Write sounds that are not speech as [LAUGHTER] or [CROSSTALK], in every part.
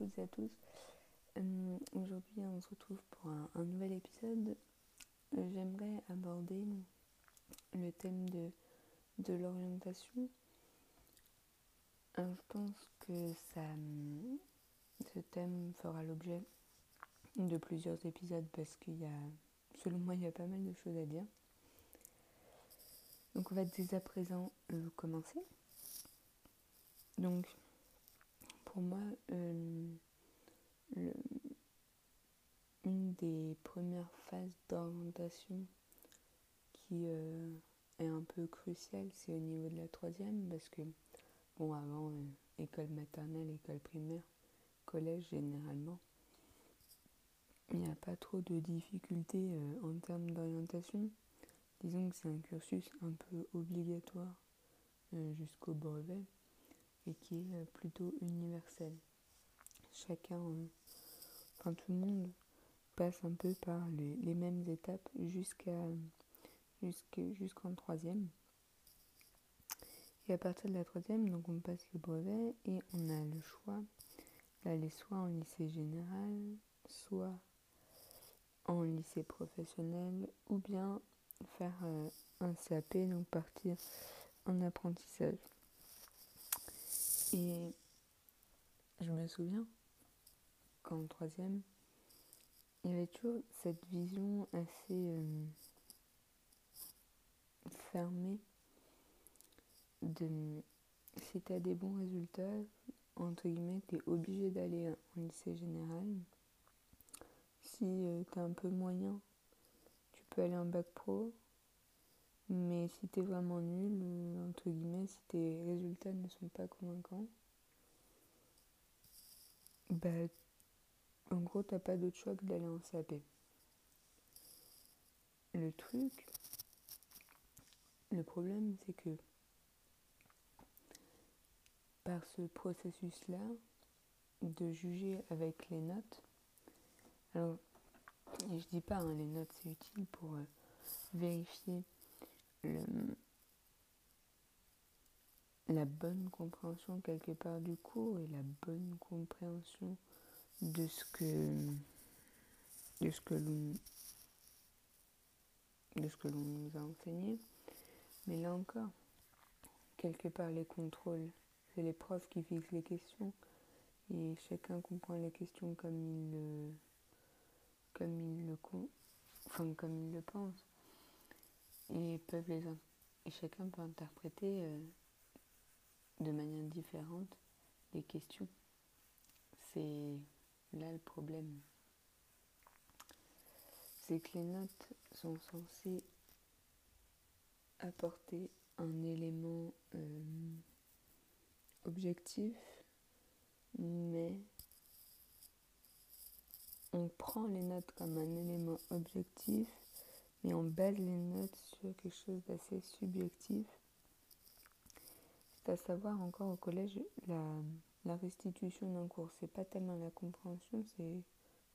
toutes et à tous. Euh, aujourd'hui, on se retrouve pour un, nouvel épisode. J'aimerais aborder le thème de, de l'orientation. je pense que ça, ce thème fera l'objet de plusieurs épisodes parce qu'il y a, selon moi, il y a pas mal de choses à dire. Donc on va dès à présent euh, commencer. Donc pour moi, euh, une des premières phases d'orientation qui euh, est un peu cruciale, c'est au niveau de la troisième parce que, bon, avant, école maternelle, école primaire, collège généralement, il n'y a pas trop de difficultés en termes d'orientation. Disons que c'est un cursus un peu obligatoire euh, jusqu'au brevet et qui est euh, plutôt universel. Chacun, euh, enfin tout le monde passe un peu par les, mêmes étapes jusqu'à jusqu'en troisième. Et à partir de la troisième, donc on passe le brevet et on a le choix d'aller soit en lycée général, soit en lycée professionnel, ou bien faire euh, un CAP, donc partir en apprentissage. Et je me souviens qu'en troisième, il y avait toujours cette vision assez euh, fermée de si tu as des bons résultats, entre guillemets, tu es obligé d'aller en lycée général. Si euh, tu as un peu moyen, peux aller en bac pro, mais si t'es vraiment nul, euh, entre guillemets, si tes résultats ne sont pas convaincants, bah, en gros, t'as pas d'autre choix que d'aller en CAP. Le truc, le problème, c'est que par ce processus-là, de juger avec les notes, alors je dis pas, hein, les notes c'est utile pour euh, vérifier la bonne compréhension quelque part du cours et la bonne compréhension de ce que de ce que l'on de ce que l'on nous a enseigné. Mais là encore, quelque part les contrôles, c'est les profs qui fixent les questions et chacun comprend les questions comme il le comme ils le, enfin, comme ils le pensent. Et, peuvent les, chacun peut interpréter euh, de manière différente les questions. C'est là le problème. C'est que les notes sont censées apporter un élément euh, objectif, mais on prend les notes comme un élément objectif, mais on base les notes sur quelque chose d'assez subjectif. C'est à savoir encore au collège, la, restitution d'un cours. C'est pas tellement la compréhension, c'est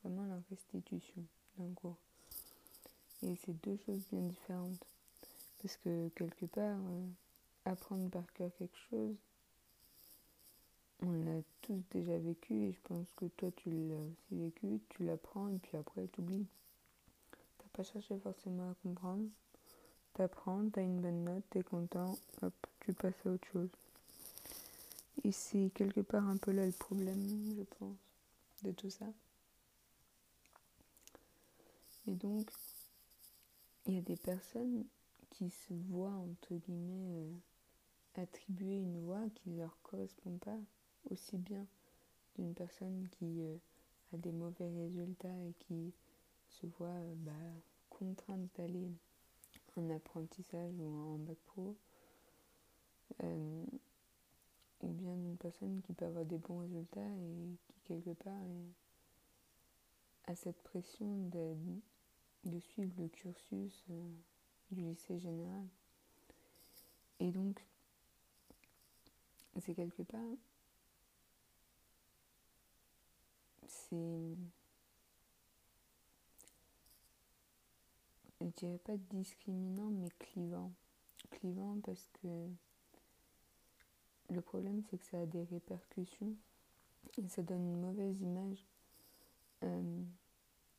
vraiment la restitution d'un cours. Et c'est deux choses bien différentes. Parce que quelque part, euh, apprendre par cœur quelque chose, on l'a tous déjà vécu et je pense que toi tu l'as aussi vécu, tu l'apprends et puis après tu oublies. Pas cherché forcément à comprendre, t'apprends, t'as une bonne note, t'es content, hop, tu passes à autre chose. Et c'est quelque part un peu là le problème, je pense, de tout ça. Et donc, il y a des personnes qui se voient, entre guillemets, euh, attribuer une voix qui ne leur correspond pas aussi bien d'une personne qui euh, a des mauvais résultats et qui se voit euh, bah, contrainte d'aller en apprentissage ou en bac pro, euh, ou bien d'une personne qui peut avoir des bons résultats et qui quelque part a cette pression de, de suivre le cursus du lycée général. Et donc, c'est quelque part c'est. Je dirais pas discriminant, mais clivant. Clivant parce que le problème, c'est que ça a des répercussions Et ça donne une mauvaise image euh,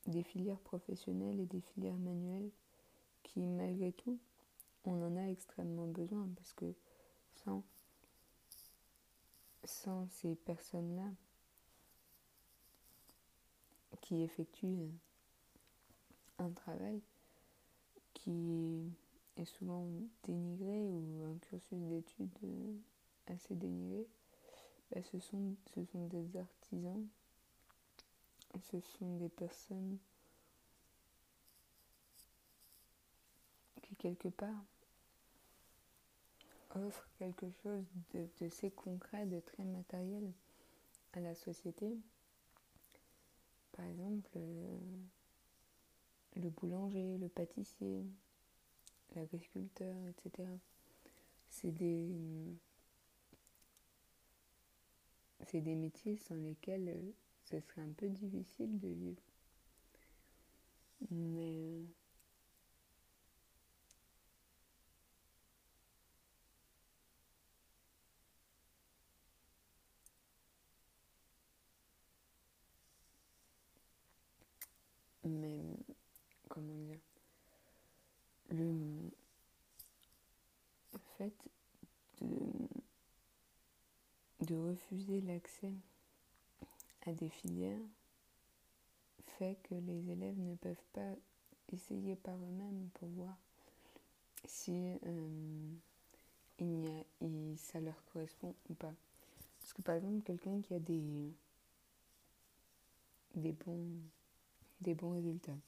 des filières professionnelles et des filières manuelles qui, malgré tout, on en a extrêmement besoin parce que sans, sans ces personnes-là qui effectuent un travail qui est souvent dénigré ou un cursus d'études assez dénigré, bah, ce, sont, ce sont des artisans, ce sont des personnes qui quelque part offrent quelque chose de, de très concret, de très matériel à la société. Par exemple, euh, boulanger, le pâtissier, l'agriculteur, etc. C'est des, c'est des métiers sans lesquels euh, ce serait un peu difficile de vivre. Mais euh, comment dire le fait de, refuser l'accès à des filières fait que les élèves ne peuvent pas essayer par eux-mêmes pour voir si euh, il a, ça leur correspond ou pas. Parce que par exemple, quelqu'un qui a des, des, bons, des bons résultats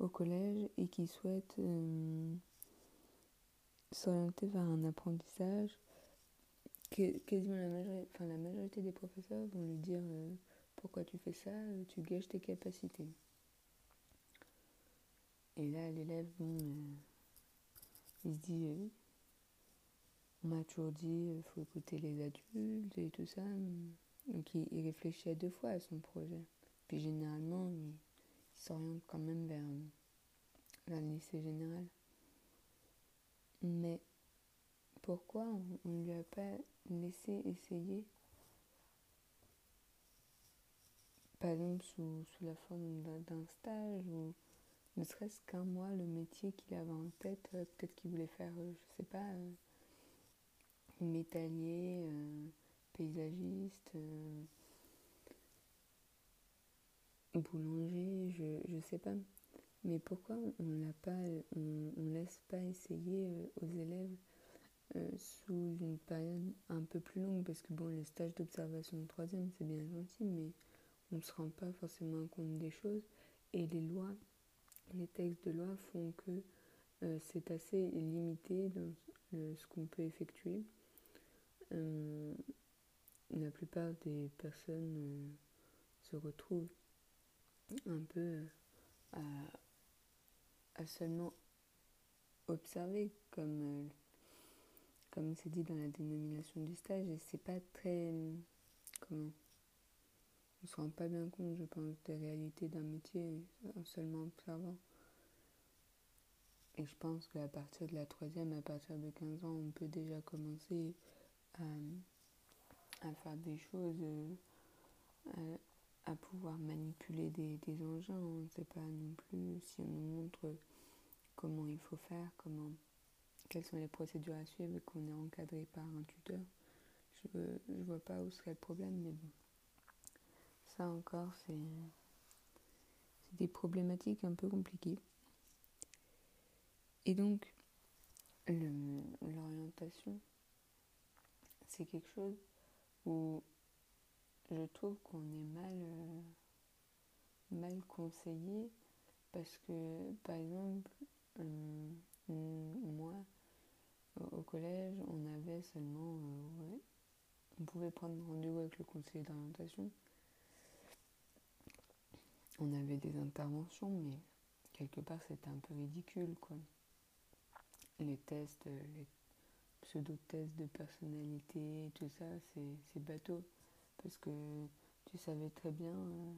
au collège et qui souhaite euh, s'orienter vers un apprentissage, quasiment la majorité, enfin, la majorité des professeurs vont lui dire euh, pourquoi tu fais ça, tu gâches tes capacités. Et là, l'élève, bon, euh, il se dit, on m'a toujours dit, il faut écouter les adultes et tout ça. Donc il, il, réfléchit à deux fois à son projet. Puis généralement, il, s'oriente quand même vers le lycée général. Mais pourquoi on ne lui a pas laissé essayer, par exemple sous, sous la forme d'un stage ou ne serait-ce qu'un mois, le métier qu'il avait en tête, euh, peut-être qu'il voulait faire, euh, je sais pas, euh, métallier, paysagiste, boulanger, je ne sais pas. Mais pourquoi on l'a pas, on, on, laisse pas essayer euh, aux élèves euh, sous une période un peu plus longue? Parce que bon, les stages d'observation de troisième, c'est bien gentil, mais on ne se rend pas forcément compte des choses. Et les lois, les textes de loi font que euh, c'est assez limité dans ce qu'on peut effectuer. la plupart des personnes se retrouvent un peu à, à seulement observer comme euh, comme c'est dit dans la dénomination du stage et c'est pas très comment on se rend pas bien compte je pense des réalités d'un métier en seulement observant. Et je pense qu'à partir de la troisième à partir de 15 ans on peut déjà commencer à, à faire des choses euh, à pouvoir manipuler des, engins. On ne sait pas non plus si on nous montre comment il faut faire, comment, quelles sont les procédures à suivre et qu'on est encadré par un tuteur. Je ne vois pas où serait le problème, mais bon. Ça encore, c'est des problématiques un peu compliquées. Et donc, l'orientation, c'est quelque chose où je trouve qu'on est mal, euh, mal conseillé parce que, par exemple, euh, moi, au collège, on avait seulement. Euh, on pouvait prendre rendez-vous avec le conseiller d'orientation. On avait des interventions, mais quelque part c'était un peu ridicule, quoi. Les tests, les pseudo-tests de personnalité, tout ça, c'est bateau parce que tu savais très bien, euh,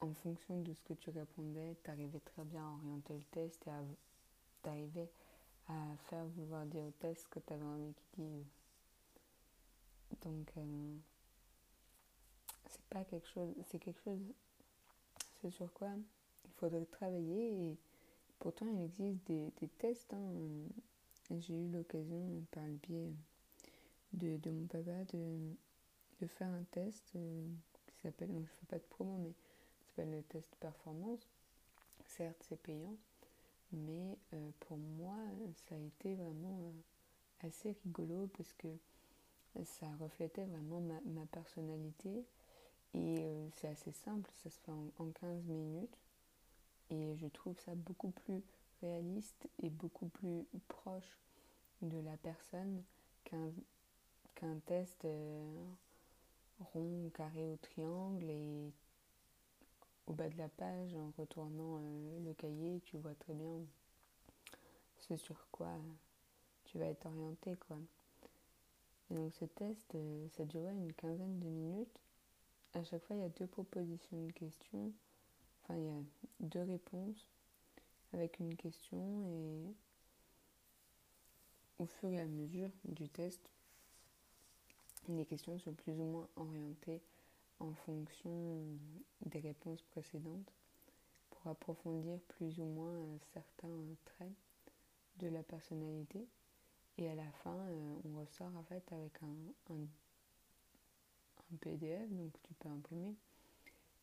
en fonction de ce que tu répondais, tu arrivais très bien à orienter le test et tu arrivais à faire vouloir dire au test ce que tu avais envie qu'il dise. Donc, euh, c'est pas quelque chose, c'est quelque chose, sur quoi il faudrait travailler et pourtant il existe des, des tests. Hein. J'ai eu l'occasion par le biais de, de mon papa de, de, faire un test euh, qui s'appelle, donc je fais pas de promo, mais s'appelle le test performance. Certes, c'est payant, mais euh, pour moi, ça a été vraiment euh, assez rigolo parce que ça reflétait vraiment ma, personnalité et c'est assez simple, ça se fait en, en, 15 minutes et je trouve ça beaucoup plus réaliste et beaucoup plus proche de la personne qu'un test rond, carré ou triangle et au bas de la page, en retournant euh, le cahier, tu vois très bien ce sur quoi tu vas être orienté. Quoi. Et donc ce test, euh, ça durait une quinzaine de minutes. À chaque fois, il y a deux propositions de questions. Enfin, il y a deux réponses avec une question et au fur et à mesure du test, les questions sont plus ou moins orientées en fonction des réponses précédentes pour approfondir plus ou moins euh, certains traits de la personnalité. Et à la fin, euh, on ressort en fait avec un, PDF, donc tu peux imprimer.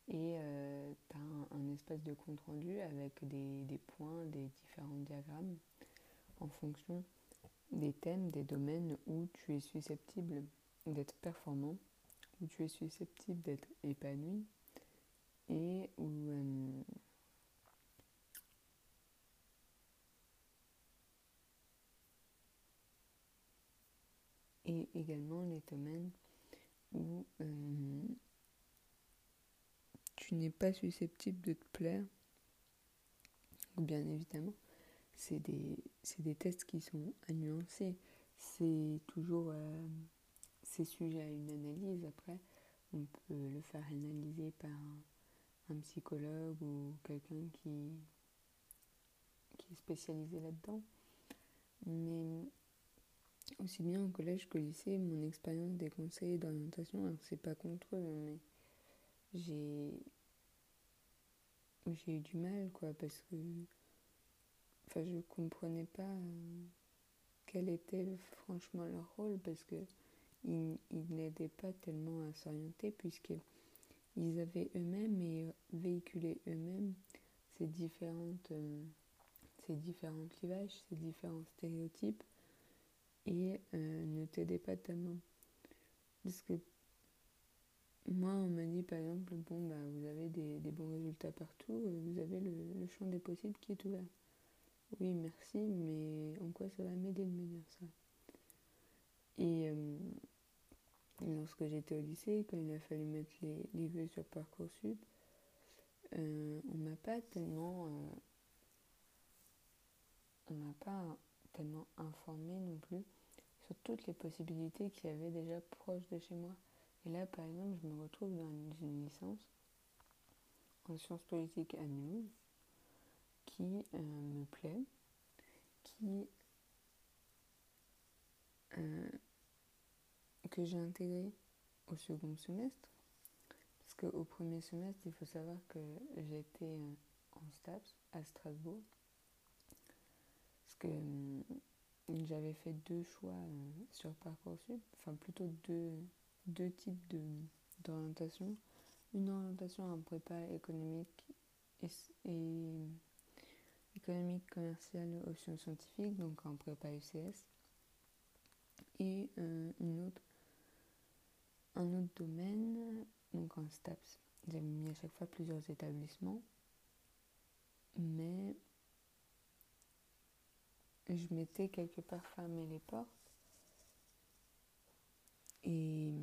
Et euh, tu as un, un, espèce de compte rendu avec des, des points, des différents diagrammes en fonction des thèmes, des domaines où tu es susceptible d'être performant où tu es susceptible d'être épanoui et où euh, et également les domaines où euh, tu n'es pas susceptible de te plaire. Bien évidemment, c'est des, des tests qui sont à nuancer. C'est toujours... Euh, c'est sujet à une analyse. Après, on peut le faire analyser par un, psychologue ou quelqu'un qui, qui est spécialisé là-dedans. Mais aussi bien au collège qu'au lycée, mon expérience des conseillers d'orientation, alors c'est pas contre eux, mais j'ai j'ai eu du mal quoi parce que enfin je comprenais pas euh, quel était franchement leur rôle parce que ils, n'aidaient pas tellement à s'orienter puisqu'ils avaient eux-mêmes et euh, véhiculaient eux-mêmes ces différentes euh, ces différents clivages, ces différents stéréotypes et euh, ne t'aidaient pas tellement. Parce que moi, on m'a dit par exemple, bon, bah, vous avez des, des bons résultats partout, vous avez le, le, champ des possibles qui est ouvert. Oui, merci, mais en quoi ça va m'aider de me dire ça? Et lorsque j'étais au lycée, quand il a fallu mettre les, vœux sur Parcoursup, euh, on m'a pas tellement euh, on m'a pas tellement informé non plus sur toutes les possibilités qu'il y avait déjà proches de chez moi. Et là, par exemple, je me retrouve dans une licence en sciences politiques à Mulhouse qui euh, me plaît, qui euh, que j'ai intégré au second semestre. Parce qu'au premier semestre, il faut savoir que j'étais euh, en STAPS à Strasbourg. Parce que euh, j'avais fait deux choix euh, sur Parcoursup, enfin plutôt deux, deux types d'orientation. Une orientation en prépa économique et, et économique commerciale option scientifique, donc en prépa UCS. Et une autre un autre domaine, donc en STAPS, j'avais mis à chaque fois plusieurs établissements, mais je m'étais quelque part fermé les portes. Et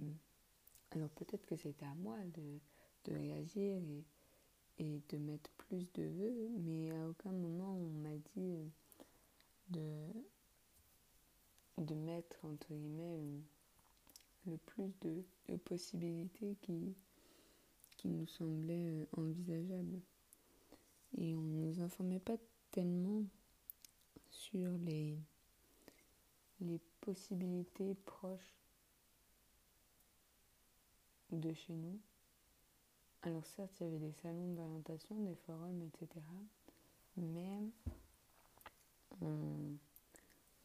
alors peut-être que c'était à moi de, de réagir et, et, de mettre plus de vœux, mais à aucun moment on m'a dit de, de mettre entre guillemets le plus de, possibilités qui, nous semblaient euh, envisageables. Et on ne nous informait pas tellement sur les, les possibilités proches de chez nous Alors certes, il y avait des salons d'orientation, des forums, etc. Mais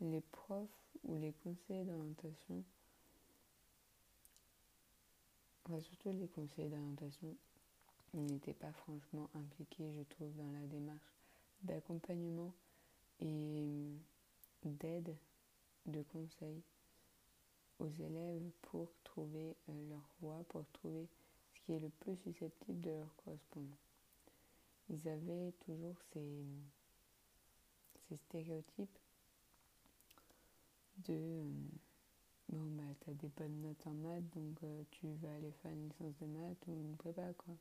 les profs ou les conseillers d'orientation, enfin surtout les conseillers d'orientation, n'étaient pas franchement impliqués, je trouve, dans la démarche d'accompagnement et d'aide, de conseil aux élèves pour trouver euh, leur voie, pour trouver ce qui est le plus susceptible de leur correspondre. Ils avaient toujours ces, ces stéréotypes de euh, bon bah t'as des bonnes notes en maths donc euh, tu vas aller faire une licence de maths ou une prépa quoi.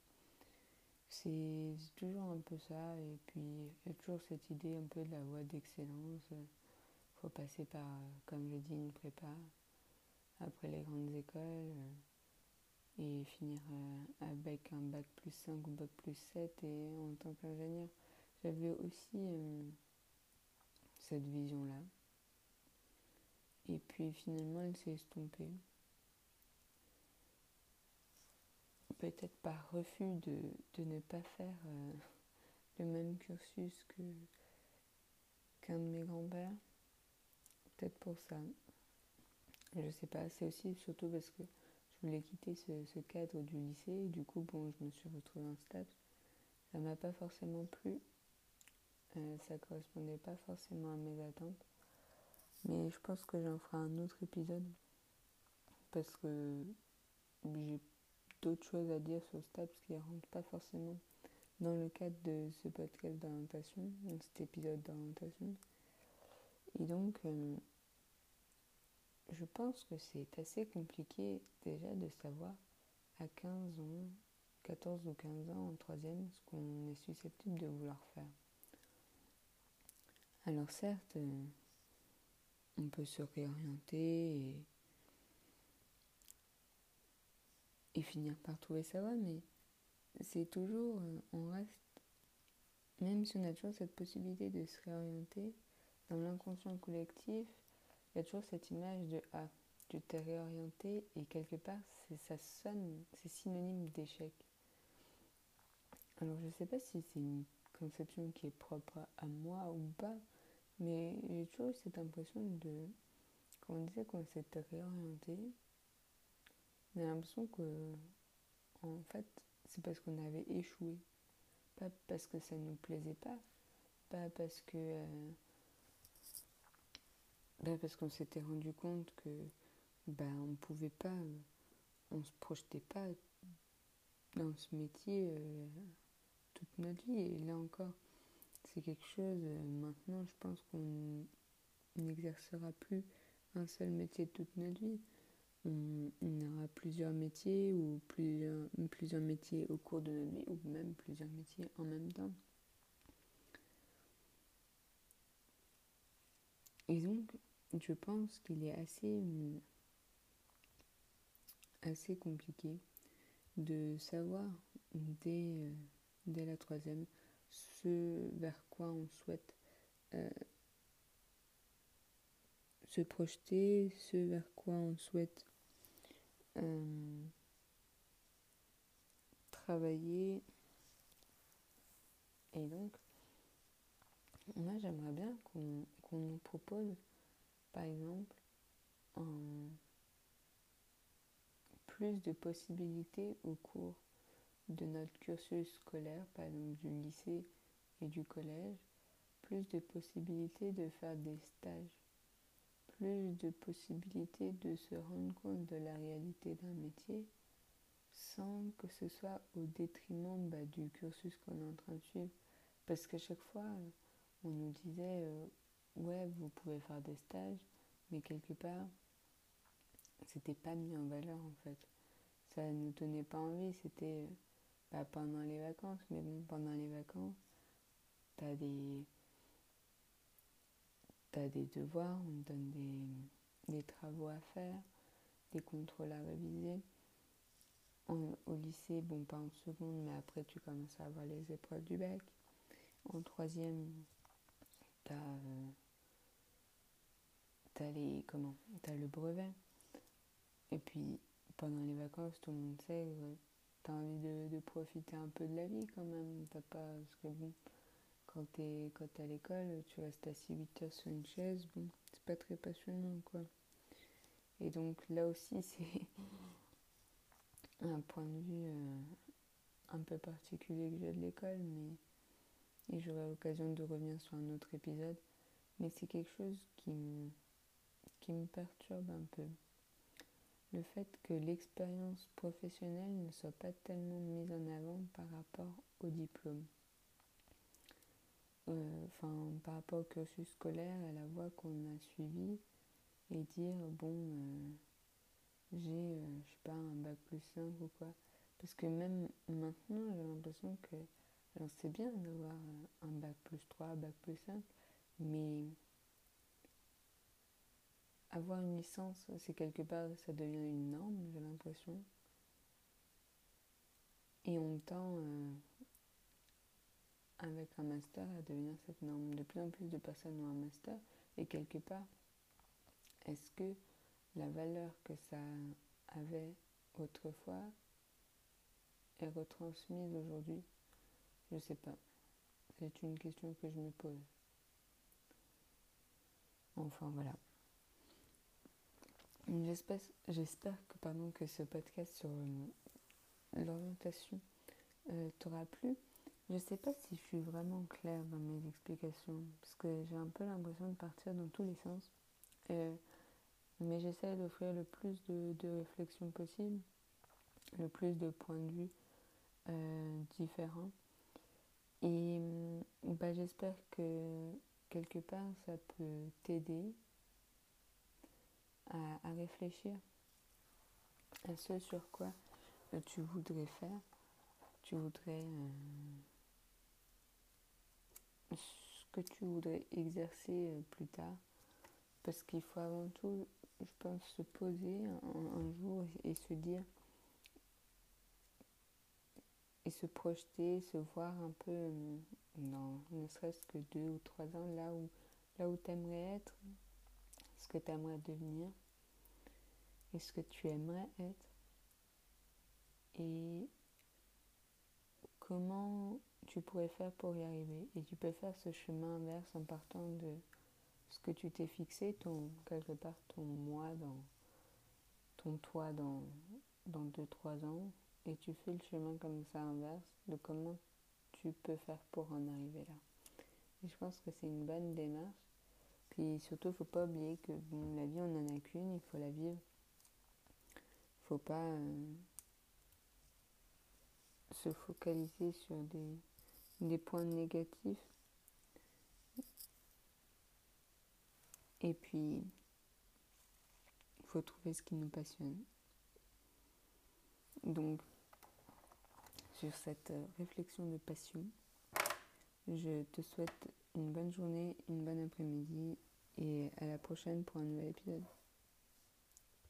C'est toujours un peu ça et puis il y a toujours cette idée un peu de la voie d'excellence. Faut passer par comme je dis une prépa après les grandes écoles euh, et finir avec un bac plus 5 ou bac plus 7 et en tant qu'ingénieur. J'avais aussi cette vision là et puis finalement, elle s'est estompée. Peut-être par refus de, de, ne pas faire euh, le même cursus qu'un de mes grands-pères. Peut-être pour ça. Je sais pas, c'est aussi surtout parce que je voulais quitter ce, ce, cadre du lycée et du coup, bon, je me suis retrouvée en stage. Ça m'a pas forcément plu. Euh, ça correspondait pas forcément à mes attentes. Mais je pense que j'en ferai un autre épisode parce que j'ai d'autres choses à dire sur ce parce qui ne rentrent pas forcément dans le cadre de ce podcast d'orientation, cet épisode d'orientation. Et donc, euh, je pense que c'est assez compliqué déjà de savoir à 15 ans, 14 ou 15 ans en troisième ce qu'on est susceptible de vouloir faire. Alors certes, euh, on peut se réorienter et, finir par trouver sa voie, mais c'est toujours, euh, on reste, même si on a toujours cette possibilité de se réorienter, dans l'inconscient collectif, il y a toujours cette image de Ah, tu t'es réorienté et quelque part, ça sonne, c'est synonyme d'échec. Alors je ne sais pas si c'est une conception qui est propre à moi ou pas, mais j'ai toujours eu cette impression de, quand on disait qu'on s'était réorienté, on a l'impression que, en fait, c'est parce qu'on avait échoué. Pas parce que ça ne nous plaisait pas, pas parce que. Euh, parce qu'on s'était rendu compte que ben, on pouvait pas, on se projetait pas dans ce métier euh, toute notre vie. Et là encore, c'est quelque chose, euh, maintenant je pense qu'on n'exercera plus un seul métier toute notre vie. On, aura plusieurs métiers ou plusieurs, métiers au cours de notre vie ou même plusieurs métiers en même temps. Et donc, je pense qu'il est assez, compliqué de savoir dès, euh, dès la troisième ce vers quoi on souhaite euh, se projeter, ce vers quoi on souhaite euh, travailler. Et donc, moi j'aimerais bien qu'on nous propose, par exemple, plus de possibilités au cours de notre cursus scolaire, par exemple du lycée et du collège, plus de possibilités de faire des stages, plus de possibilités de se rendre compte de la réalité d'un métier sans que ce soit au détriment bah, du cursus qu'on est en train de suivre. Parce qu'à chaque fois, on nous disait, euh, ouais, vous pouvez faire des stages, mais quelque part, c'était pas mis en valeur en fait. Ça ne nous tenait pas envie, c'était pas pendant les vacances, mais bon, pendant les vacances, t'as des, as des devoirs, on te donne des, travaux à faire, des contrôles à réviser. au lycée, bon, pas en seconde, mais après, tu commences à avoir les épreuves du bac. En troisième, t'as as les comment as le brevet et puis pendant les vacances tout le monde sait as envie de, profiter un peu de la vie quand même. T'as pas, parce que bon, quand t'es quand à l'école, tu restes assis 8 heures sur une chaise, bon, c'est pas très passionnant quoi. Et donc là aussi, [LAUGHS] c'est un point de vue euh, un peu particulier que j'ai de l'école, mais et j'aurai l'occasion de revenir sur un autre épisode. Mais c'est quelque chose qui qui me perturbe un peu. Le fait que l'expérience professionnelle ne soit pas tellement mise en avant par rapport au diplôme. Euh, enfin, par rapport au cursus scolaire, à la voie qu'on a suivie, et dire, bon, euh, j'ai, euh, je sais pas, un bac plus 5 ou quoi. Parce que même maintenant, j'ai l'impression que, alors c'est bien d'avoir un bac plus 3, bac plus 5, mais avoir une licence, c'est quelque part, ça devient une norme, j'ai l'impression. Et on tend, euh, avec un master, à devenir cette norme. De plus en plus de personnes ont un master, et quelque part, est-ce que la valeur que ça avait autrefois est retransmise aujourd'hui? Je ne sais pas. C'est une question que je me pose. Enfin voilà. J'espère que, que ce podcast sur euh, l'orientation euh, t'aura plu. Je ne sais pas si je suis vraiment claire dans mes explications, parce que j'ai un peu l'impression de partir dans tous les sens. Euh, mais j'essaie d'offrir le plus de, de réflexions possible, le plus de points de vue différents. Et bah, j'espère que quelque part ça peut t'aider à, réfléchir. À ce sur quoi euh, tu voudrais faire, tu voudrais euh, ce que tu voudrais exercer euh, plus tard? Parce qu'il faut avant tout, je pense, se poser un, jour et, se dire et se projeter, se voir un peu dans ne serait-ce que deux ou trois ans là où là où tu aimerais être, que tu aimerais devenir et ce que tu aimerais être et comment tu pourrais faire pour y arriver? Et tu peux faire ce chemin inverse en partant de ce que tu t'es fixé, ton, quelque part ton moi dans ton toi dans, dans 2-3 ans, et tu fais le chemin comme ça inverse de comment tu peux faire pour en arriver là. Et je pense que c'est une bonne démarche. Puis surtout, il ne faut pas oublier que la vie, on n'en a qu'une, il faut la vivre faut pas euh, se focaliser sur des, des points négatifs. Et puis, il faut trouver ce qui nous passionne. Donc, sur cette euh, réflexion de passion, je te souhaite une bonne journée, une bonne après-midi et à la prochaine pour un nouvel épisode.